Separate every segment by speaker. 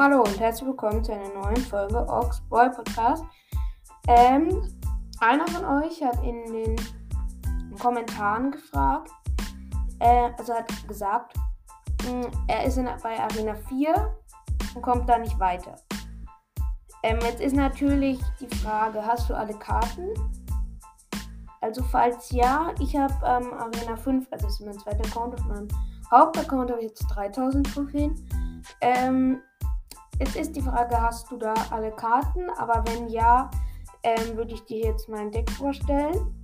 Speaker 1: Hallo und herzlich willkommen zu einer neuen Folge Ox Boy Podcast. Ähm, einer von euch hat in den Kommentaren gefragt, äh, also hat gesagt, mh, hm, er ist in, bei Arena 4 und kommt da nicht weiter. Ähm, jetzt ist natürlich die Frage, hast du alle Karten? Also falls ja, ich habe ähm, Arena 5, also das ist mein zweiter Account, auf meinem Hauptaccount habe ich jetzt 3000 Trophäen. Ähm, jetzt ist die Frage, hast du da alle Karten? Aber wenn ja, ähm, würde ich dir jetzt mein Deck vorstellen.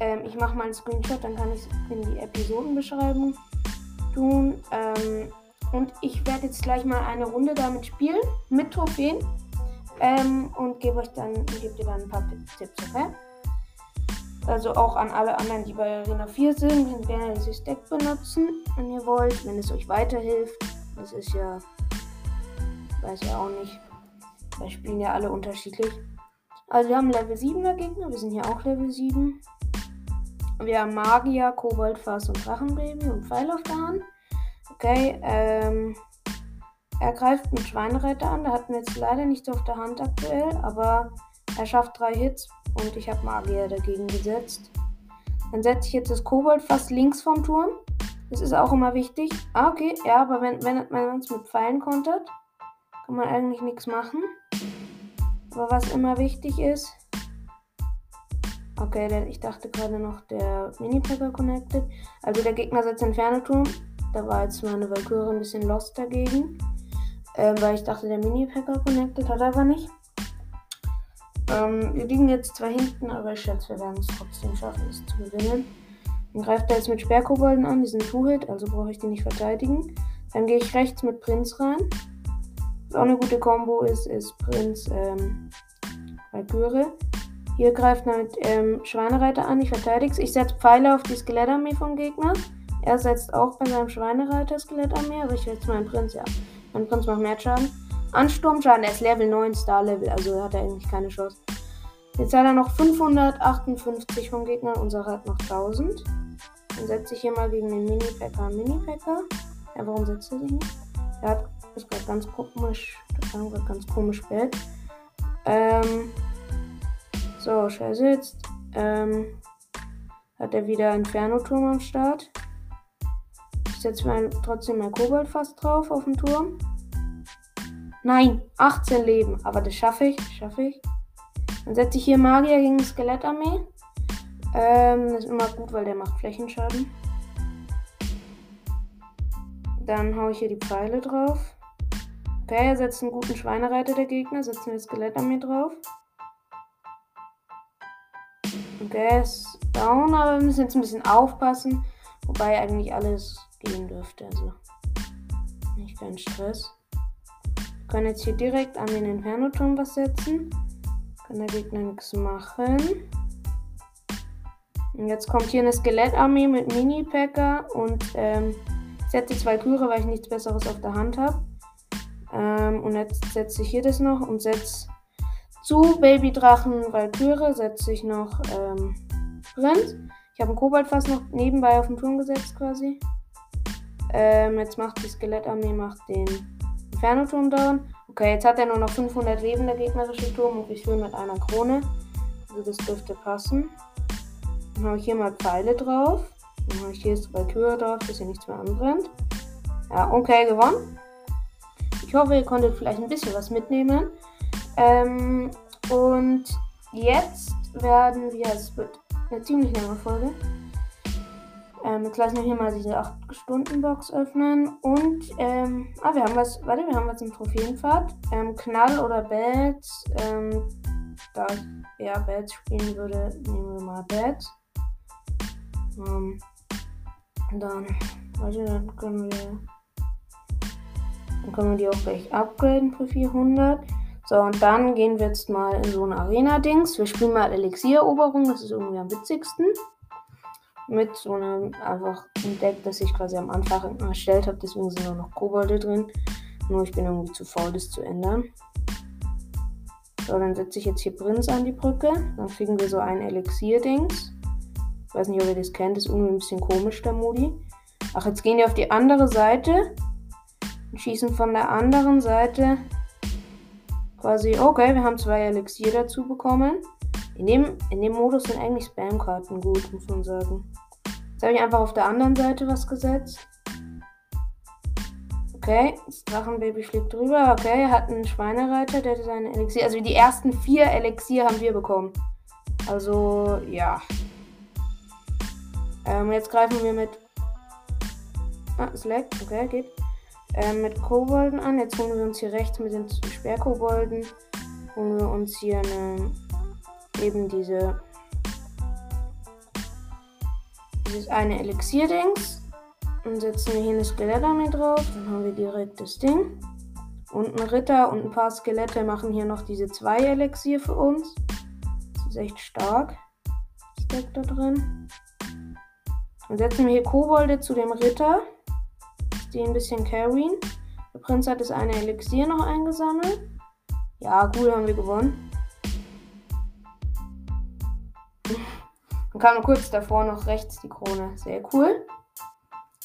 Speaker 1: Ähm, ich mache mal einen Screenshot, dann kann ich es in die Episodenbeschreibung tun. Ähm, und ich werde jetzt gleich mal eine Runde damit spielen, mit Trophäen. Ähm, und gebe euch dann, gebe dir dann ein paar Tipps, okay? Also auch an alle anderen, die bei Arena 4 sind, könnt gerne dieses Deck benutzen, wenn ihr wollt, wenn es euch weiterhilft. Das ist ja, weiß ja auch nicht. Da spielen ja alle unterschiedlich. Also wir haben Level 7er Gegner, wir sind hier auch Level 7. Wir haben Magier, Koboldfass und Drachenbaby und Pfeil auf der Hand. Okay, ähm, er greift mit Schweinereiter an. Da hatten wir jetzt leider nichts auf der Hand aktuell, aber er schafft drei Hits und ich habe Magier dagegen gesetzt. Dann setze ich jetzt das Kobold fast links vom Turm. Das ist auch immer wichtig. Ah, okay, ja, aber wenn, wenn man es mit Pfeilen kontert, kann man eigentlich nichts machen. Aber was immer wichtig ist. Okay, der, ich dachte gerade noch, der Mini-Packer connected. Also der Gegner setzt Inferno-Turm. Da war jetzt meine Valkyrie ein bisschen lost dagegen. Äh, weil ich dachte, der Mini-Packer connected hat er aber nicht. Ähm, wir liegen jetzt zwar hinten, aber ich schätze, wir werden es trotzdem schaffen, es zu gewinnen. Dann greift er jetzt mit Sperrkobolden an, die sind Two-Hit, also brauche ich die nicht verteidigen. Dann gehe ich rechts mit Prinz rein. Was auch eine gute Combo ist, ist Prinz ähm, Valkyrie. Hier greift er mit ähm, Schweinereiter an, ich verteidige es. Ich setze Pfeile auf die Skelettarmee vom Gegner. Er setzt auch bei seinem Schweinereiter Skelettarmee, aber ich setze meinen Prinz, ja. Mein Prinz macht mehr Schaden. Ansturmschaden, er ist Level 9, Star Level, also hat er eigentlich keine Chance. Jetzt hat er noch 558 vom Gegner, unser hat noch 1000. Dann setze ich hier mal gegen den Mini-Packer Mini-Packer. Ja, warum setzt er sich nicht? Er hat, ist gerade ganz komisch, das war gerade ganz komisch spät. Ähm, so, scheiße, jetzt ähm, hat er wieder Inferno-Turm am Start. Ich setze trotzdem mein Kobold fast drauf auf den Turm. Nein, 18 Leben. Aber das schaffe ich. Schaffe ich. Dann setze ich hier Magier gegen Skelettarmee. Ähm, das ist immer gut, weil der macht Flächenschaden. Dann haue ich hier die Pfeile drauf. Okay, er setzt einen guten Schweinereiter der Gegner. Setzen wir Skelettarmee drauf. Okay, ist down, aber wir müssen jetzt ein bisschen aufpassen. Wobei eigentlich alles gehen dürfte. Also nicht kein Stress können jetzt hier direkt an den Inferno-Turm was setzen. Kann der Gegner nichts machen. Und jetzt kommt hier eine Skelettarmee mit Mini-Packer und ähm, ich setze zwei Küre, weil ich nichts Besseres auf der Hand habe. Ähm, und jetzt setze ich hier das noch und setze zu Babydrachen Valkyrie, setze ich noch ähm, Prinz. Ich habe einen Koboldfass noch nebenbei auf den Turm gesetzt quasi. Ähm, jetzt macht die Skelettarmee macht den Inferno-Turm down. Okay, jetzt hat er nur noch 500 Leben, der gegnerische Turm, und ich fühle mit einer Krone. Also das dürfte passen. Dann habe ich hier mal Pfeile drauf. Dann habe ich hier zwei Türen drauf, dass hier nichts mehr anbrennt. Ja, okay, gewonnen. Ich hoffe, ihr konntet vielleicht ein bisschen was mitnehmen. Ähm, und jetzt werden wir, es wird eine ziemlich lange Folge. Ähm, jetzt lassen wir hier mal diese 8-Stunden-Box öffnen. Und, ähm, ah, wir haben was, warte, wir haben was im Trophäenpfad. Ähm, Knall oder Bats. Ähm, da ja Bats spielen würde, nehmen wir mal Bats. Ähm, dann, warte, dann können wir, dann können wir die auch gleich upgraden für 400. So, und dann gehen wir jetzt mal in so ein Arena-Dings. Wir spielen mal Elixiereroberung, das ist irgendwie am witzigsten mit so einem einfach ein Deck, das ich quasi am Anfang erstellt habe. Deswegen sind auch noch Kobolde drin. Nur ich bin irgendwie zu faul, das zu ändern. So, dann setze ich jetzt hier Prinz an die Brücke. Dann kriegen wir so ein Elixier-Dings. Ich weiß nicht, ob ihr das kennt. Das ist irgendwie ein bisschen komisch, der Modi. Ach, jetzt gehen die auf die andere Seite. Schießen von der anderen Seite quasi. Okay, wir haben zwei Elixier dazu bekommen. In dem, in dem Modus sind eigentlich Spam-Karten gut, muss man sagen. Jetzt habe ich einfach auf der anderen Seite was gesetzt. Okay, das Drachenbaby fliegt drüber. Okay, er hat einen Schweinereiter, der hat seine Elixier. Also die ersten vier Elixier haben wir bekommen. Also, ja. Ähm, jetzt greifen wir mit. Ah, es leckt. Okay, geht. Ähm, mit Kobolden an. Jetzt holen wir uns hier rechts mit den Sperrkobolden. Holen wir uns hier eine. Eben diese. Dieses eine Elixier-Dings. Und setzen wir hier eine Skelettarmee drauf. Dann haben wir direkt das Ding. Und ein Ritter und ein paar Skelette machen hier noch diese zwei Elixier für uns. Das ist echt stark. Stack da drin. Dann setzen wir hier Kobolde zu dem Ritter. Die ein bisschen carryen. Der Prinz hat das eine Elixier noch eingesammelt. Ja, cool, haben wir gewonnen. Dann kam kurz davor noch rechts die Krone. Sehr cool.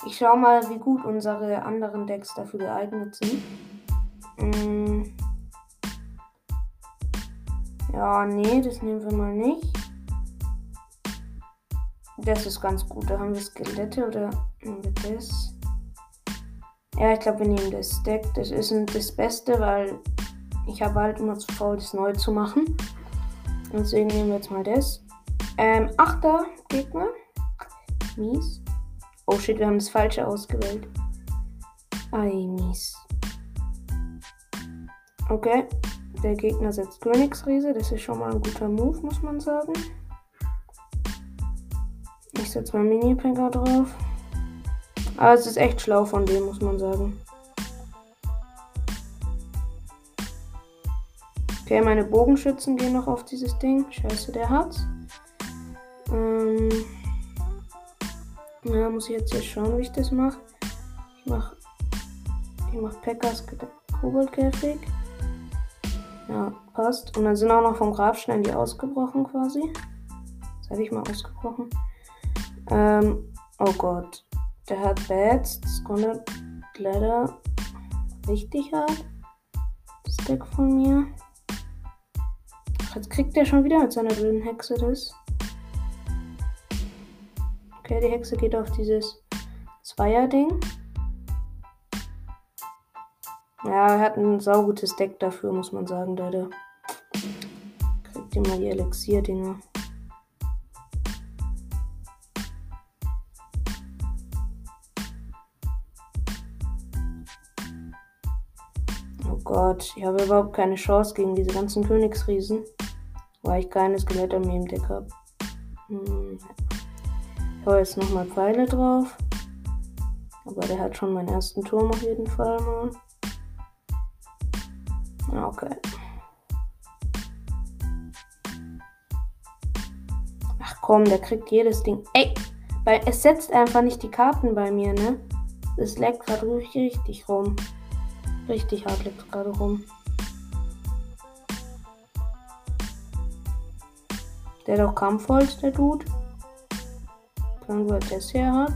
Speaker 1: Ich schau mal, wie gut unsere anderen Decks dafür geeignet sind. Hm. Ja, nee, das nehmen wir mal nicht. Das ist ganz gut. Da haben wir Skelette oder nehmen wir das? Ja, ich glaube, wir nehmen das Deck. Das ist das Beste, weil ich habe halt immer zu faul, das neu zu machen. Deswegen nehmen wir jetzt mal das. Ähm, achter Gegner. Mies. Oh shit, wir haben das falsche ausgewählt. Ei, mies. Okay. Der Gegner setzt Königsriese. Das ist schon mal ein guter Move, muss man sagen. Ich setze mal Mini-Packer drauf. Aber es ist echt schlau von dem, muss man sagen. Okay, meine Bogenschützen gehen noch auf dieses Ding. Scheiße, der hat's. Ähm ja, muss ich jetzt hier schauen, wie ich das mache. Ich mache ich mach Packers Koboldkäfig. Ja, passt. Und dann sind auch noch vom Grabstein die ausgebrochen quasi. Das habe ich mal ausgebrochen. Ähm, oh Gott. Der hat Bats. Das konnte leider richtig hart. Deck von mir. Jetzt kriegt der schon wieder mit seiner blöden Hexe das. Okay, die Hexe geht auf dieses Zweier-Ding. Ja, er hat ein saugutes Deck dafür, muss man sagen, leider. Kriegt immer die Elixier-Dinger. Gott, ich habe überhaupt keine Chance gegen diese ganzen Königsriesen, weil ich keine Skelettarmee im Deck habe. Hm. Ich hau jetzt nochmal Pfeile drauf. Aber der hat schon meinen ersten Turm auf jeden Fall mal. Okay. Ach komm, der kriegt jedes Ding. Ey, weil es setzt einfach nicht die Karten bei mir, ne? Es leckt gerade richtig rum. Richtig hart leckt gerade rum. Der hat auch Kampfholz, der Dude. Dann, wo er das her hat.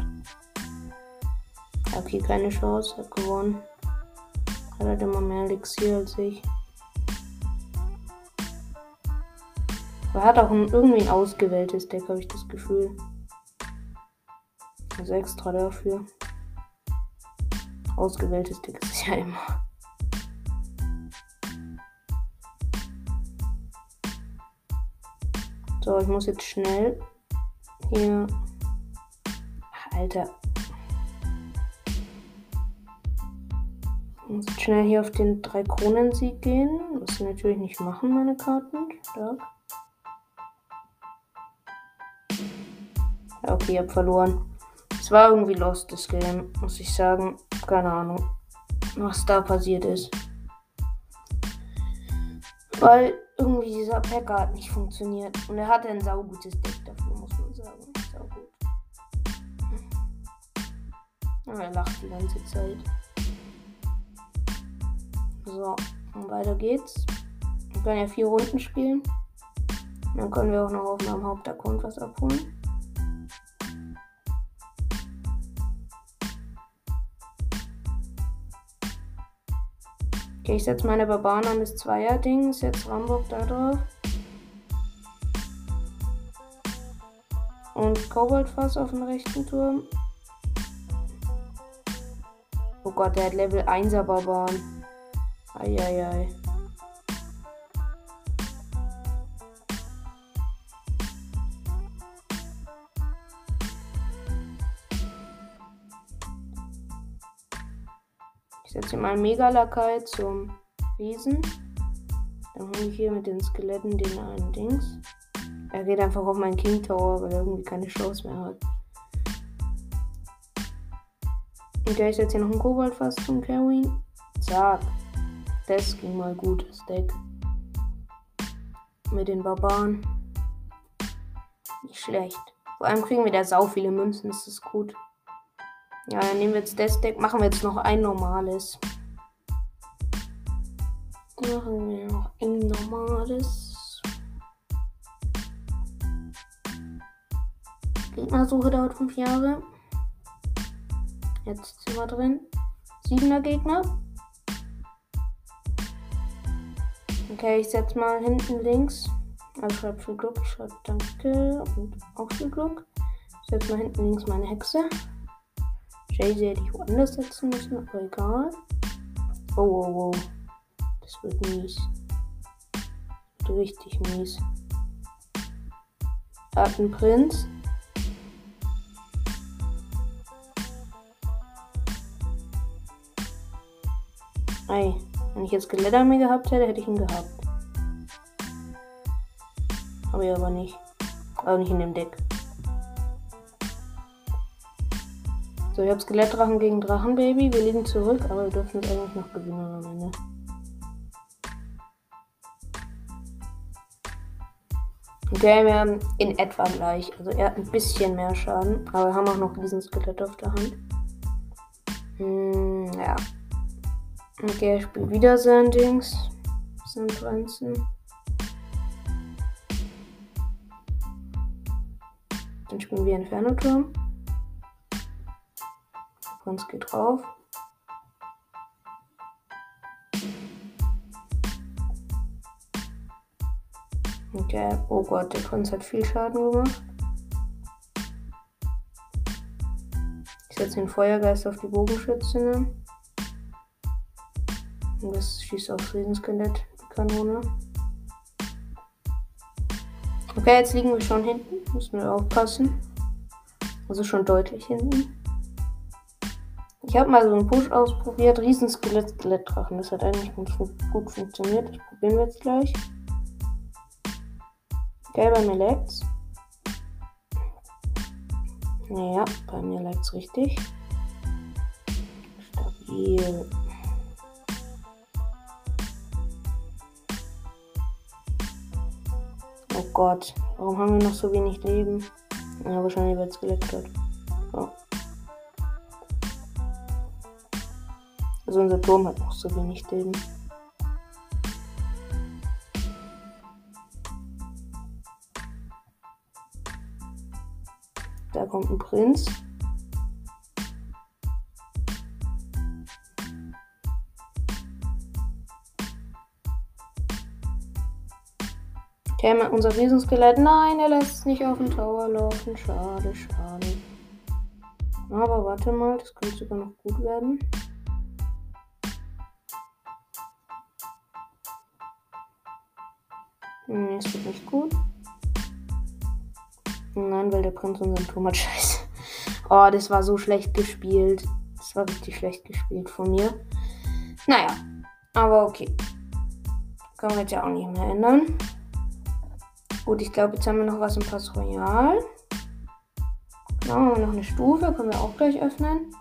Speaker 1: Okay, keine Chance, hat gewonnen. Hat halt immer mehr Elixier als ich. Aber er hat auch ein, irgendwie ein ausgewähltes Deck, habe ich das Gefühl. Also extra dafür. Ausgewähltes Deck ist ja immer. So, ich muss jetzt schnell hier Alter. Ich muss schnell hier auf den drei Kronen-Sieg gehen. Was sie natürlich nicht machen, meine Karten. Stark. Ja, okay, ich hab verloren. Es war irgendwie lost, das Game, muss ich sagen. Keine Ahnung, was da passiert ist. Weil irgendwie dieser Packer hat nicht funktioniert. Und er hatte ein saugutes Deck dafür, muss man sagen. Und er lacht die ganze Zeit. So, und weiter geht's. Wir können ja vier Runden spielen. Dann können wir auch noch auf meinem Hauptaccount was abholen. Okay, ich setze meine Barbaren an das Zweier-Ding. Ist jetzt Rambock da drauf. Und Koboldfass auf dem rechten Turm. Oh Gott, der hat Level 1er Barbaren. Eieiei. Ich setze hier mal Mega-Lakai zum Riesen. Dann hole ich hier mit den Skeletten den einen Dings. Er geht einfach auf meinen King Tower, weil er irgendwie keine Chance mehr hat. Und der ist jetzt hier noch ein Koboldfass zum Carryen. Zack. Das ging mal gut, das Deck. Mit den Barbaren. Nicht schlecht. Vor allem kriegen wir da sau viele Münzen, das ist gut. Ja, dann nehmen wir jetzt das Deck. Machen wir jetzt noch ein normales. Machen wir noch ein normales. Gegnersuche dauert 5 Jahre. Jetzt sind wir drin. Siebener Gegner. Okay, ich setze mal hinten links. Also schreibe viel Glück. Ich schreibe Danke und auch viel Glück. Ich setze mal hinten links meine Hexe. Jay-Z hätte ich woanders setzen müssen, aber egal. Oh, oh, oh. Das wird mies. Wird richtig mies. Prinz. Ei, wenn ich jetzt Skelettarmee gehabt hätte, hätte ich ihn gehabt. Habe ich aber nicht. Aber nicht in dem Deck. So, ich habe Skelettdrachen gegen Drachenbaby. Wir liegen zurück, aber wir dürfen es eigentlich noch gewinnen am Ende. Okay, wir haben in etwa gleich. Also er hat ein bisschen mehr Schaden, aber wir haben auch noch diesen Skelett auf der Hand. Hm, ja. Okay, er spielt wieder sein Dings. Sein Prinzen. Dann spielen wir Inferno-Turm. Prinz geht drauf. Okay, oh Gott, der Prinz hat viel Schaden gemacht. Ich setze den Feuergeist auf die Bogenschützinnen. Und das schießt aufs Riesenskelett, die Kanone. Okay, jetzt liegen wir schon hinten. Müssen wir aufpassen. Also schon deutlich hinten. Ich habe mal so einen Push ausprobiert. Riesenskelett, Skelettdrachen. Das hat eigentlich gut, gut funktioniert. Das probieren wir jetzt gleich. Okay, bei mir lag's. Naja, bei mir lag's richtig. Stabil. Oh Gott, warum haben wir noch so wenig Leben? Ja, wahrscheinlich wird es geleckt. Also unser Turm hat noch so wenig Leben. Da kommt ein Prinz. Okay, unser Riesenskelett. Nein, er lässt es nicht auf den Tower laufen. Schade, schade. Aber warte mal, das könnte sogar noch gut werden. Nee, es wird nicht gut. Nein, weil der Prinz unseren Turm hat. Scheiße. Oh, das war so schlecht gespielt. Das war richtig schlecht gespielt von mir. Naja, aber okay. Können wir jetzt ja auch nicht mehr ändern. Gut, ich glaube, jetzt haben wir noch was im Pass Royal. Genau, noch eine Stufe. Können wir auch gleich öffnen.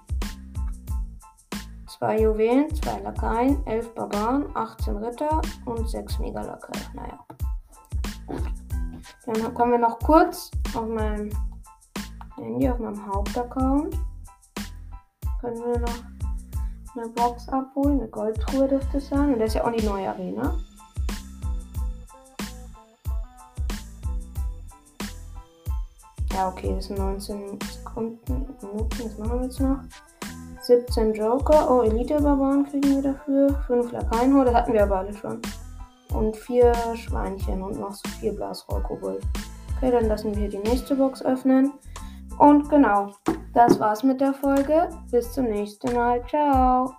Speaker 1: Zwei Juwelen, zwei Lakaien, elf Barbaren, 18 Ritter und sechs Mega-Lakaien. Naja. Dann kommen wir noch kurz auf meinem Handy, auf meinem Hauptaccount. Können wir noch eine Box abholen. Eine Goldtruhe dürfte es sein. Und das ist ja auch die neue Arena. Ja, okay, das sind 19 Sekunden, Minuten. Das machen wir jetzt noch. 17 Joker. Oh, Elite-Barbaren kriegen wir dafür. 5 Lakaienhor, das hatten wir aber alle schon. Und 4 Schweinchen und noch so 4 Blasrohrkobold. Okay, dann lassen wir die nächste Box öffnen. Und genau, das war's mit der Folge. Bis zum nächsten Mal. Ciao.